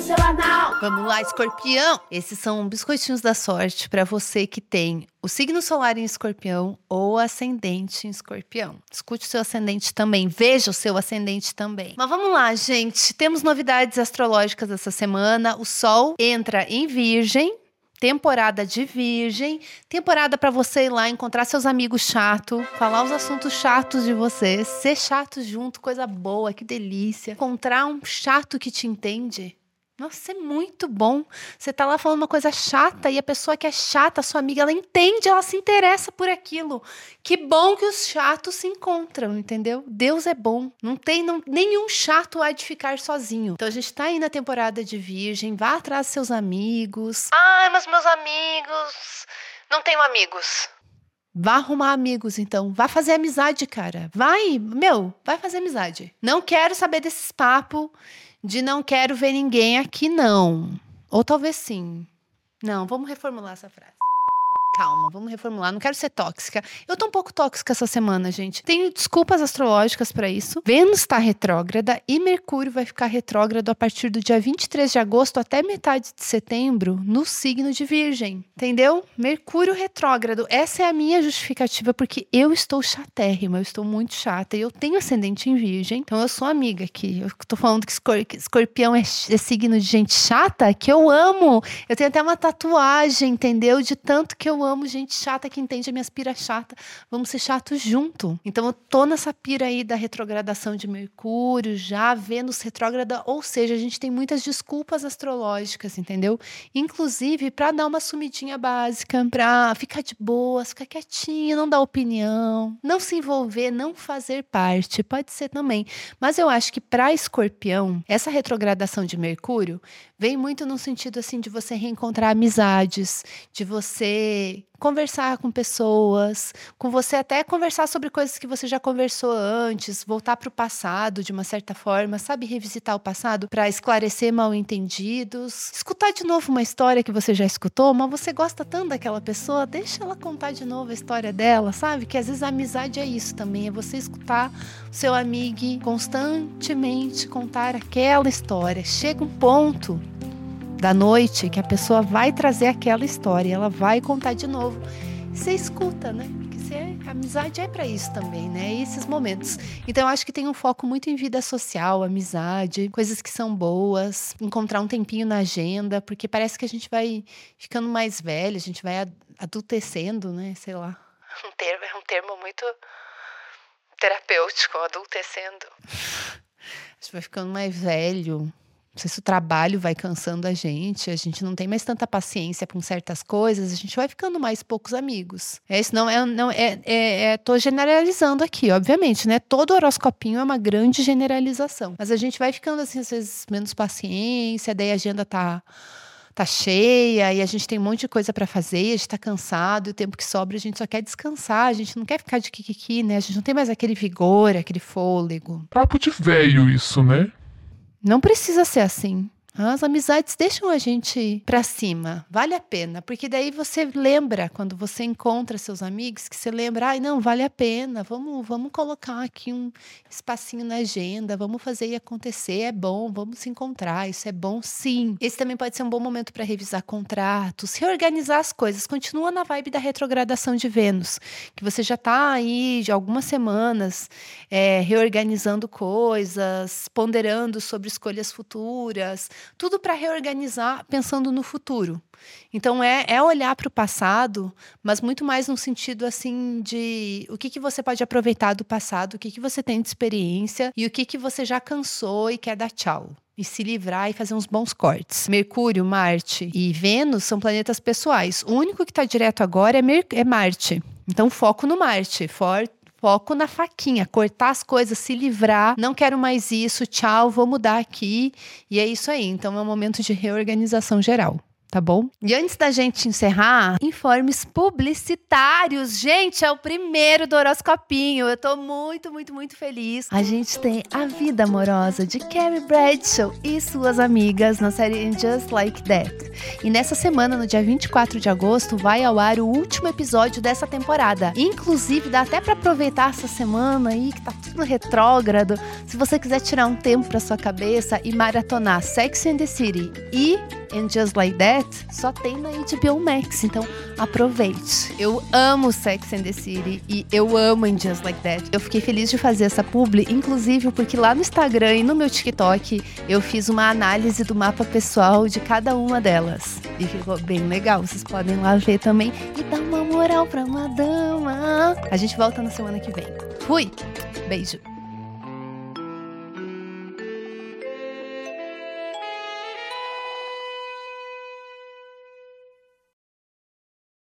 seu anal. Vamos lá, escorpião! Esses são biscoitinhos da sorte para você que tem o signo solar em escorpião ou ascendente em escorpião. Escute o seu ascendente também, veja o seu ascendente também. Mas vamos lá, gente. Temos novidades astrológicas essa semana. O Sol entra em Virgem, temporada de virgem, temporada para você ir lá encontrar seus amigos chato, falar os assuntos chatos de você, ser chato junto, coisa boa, que delícia. Encontrar um chato que te entende. Nossa, é muito bom. Você tá lá falando uma coisa chata e a pessoa que é chata, sua amiga, ela entende, ela se interessa por aquilo. Que bom que os chatos se encontram, entendeu? Deus é bom. Não tem não, nenhum chato há de ficar sozinho. Então a gente tá aí na temporada de Virgem, vá atrás dos seus amigos. Ai, mas meus amigos. Não tenho amigos. Vá arrumar amigos, então. Vá fazer amizade, cara. Vai, meu, vai fazer amizade. Não quero saber desses papos de não quero ver ninguém aqui, não. Ou talvez sim. Não, vamos reformular essa frase. Calma, vamos reformular. Não quero ser tóxica. Eu tô um pouco tóxica essa semana, gente. Tenho desculpas astrológicas para isso. Vênus está retrógrada e Mercúrio vai ficar retrógrado a partir do dia 23 de agosto até metade de setembro no signo de Virgem. Entendeu? Mercúrio retrógrado. Essa é a minha justificativa porque eu estou chatérrima, eu estou muito chata e eu tenho ascendente em Virgem. Então eu sou amiga aqui. Eu tô falando que escorpião é, é signo de gente chata que eu amo. Eu tenho até uma tatuagem, entendeu? De tanto que eu amo gente chata que entende a minha pira chata. Vamos ser chatos junto. Então eu tô nessa pira aí da retrogradação de Mercúrio, já Vênus retrógrada, ou seja, a gente tem muitas desculpas astrológicas, entendeu? Inclusive para dar uma sumidinha básica, para ficar de boas, ficar quietinho, não dar opinião, não se envolver, não fazer parte, pode ser também. Mas eu acho que para Escorpião, essa retrogradação de Mercúrio vem muito no sentido assim de você reencontrar amizades, de você conversar com pessoas, com você até conversar sobre coisas que você já conversou antes, voltar para o passado de uma certa forma, sabe, revisitar o passado para esclarecer mal entendidos, escutar de novo uma história que você já escutou, mas você gosta tanto daquela pessoa, deixa ela contar de novo a história dela, sabe? Que às vezes a amizade é isso também, é você escutar o seu amigo constantemente contar aquela história. Chega um ponto da noite que a pessoa vai trazer aquela história, ela vai contar de novo. Você escuta, né? Porque você, a amizade é para isso também, né? E esses momentos. Então eu acho que tem um foco muito em vida social, amizade, coisas que são boas, encontrar um tempinho na agenda, porque parece que a gente vai ficando mais velha, a gente vai adultecendo, né? Sei lá. Um termo, é um termo muito terapêutico, adultecendo. A gente vai ficando mais velho, não sei se o trabalho vai cansando a gente, a gente não tem mais tanta paciência com certas coisas, a gente vai ficando mais poucos amigos. É isso, não é, não é, é, é tô generalizando aqui, obviamente, né? Todo horoscopinho é uma grande generalização, mas a gente vai ficando assim às vezes menos paciência, daí a agenda tá tá cheia e a gente tem um monte de coisa para fazer, a gente tá cansado, e o tempo que sobra a gente só quer descansar, a gente não quer ficar de kikiki, né? A gente não tem mais aquele vigor, aquele fôlego. Papo de velho isso, né? Não precisa ser assim. As amizades deixam a gente para cima, vale a pena, porque daí você lembra quando você encontra seus amigos que você lembra, ai não, vale a pena, vamos, vamos colocar aqui um espacinho na agenda, vamos fazer e acontecer, é bom, vamos se encontrar, isso é bom sim. Esse também pode ser um bom momento para revisar contratos, reorganizar as coisas. Continua na vibe da retrogradação de Vênus, que você já está aí de algumas semanas é, reorganizando coisas, ponderando sobre escolhas futuras tudo para reorganizar pensando no futuro. Então é, é olhar para o passado, mas muito mais no sentido assim de o que, que você pode aproveitar do passado, o que, que você tem de experiência e o que, que você já cansou e quer dar tchau e se livrar e fazer uns bons cortes. Mercúrio, Marte e Vênus são planetas pessoais. O único que está direto agora é, Mer é Marte. Então, foco no Marte. For foco na faquinha, cortar as coisas, se livrar. Não quero mais isso, tchau, vou mudar aqui. E é isso aí. Então é um momento de reorganização geral. Tá bom? E antes da gente encerrar, informes publicitários. Gente, é o primeiro do horoscopinho. Eu tô muito, muito, muito feliz. A gente tem A Vida Amorosa de Carrie Bradshaw e suas amigas na série Just Like That. E nessa semana, no dia 24 de agosto, vai ao ar o último episódio dessa temporada. Inclusive, dá até para aproveitar essa semana aí que tá tudo retrógrado. Se você quiser tirar um tempo para sua cabeça e maratonar Sex and the City e And Just Like That só tem na HBO Max, então aproveite. Eu amo Sex and the City e eu amo And Just Like That. Eu fiquei feliz de fazer essa publi, inclusive porque lá no Instagram e no meu TikTok eu fiz uma análise do mapa pessoal de cada uma delas. E ficou bem legal, vocês podem lá ver também e dar uma moral pra uma dama. A gente volta na semana que vem. Fui! Beijo!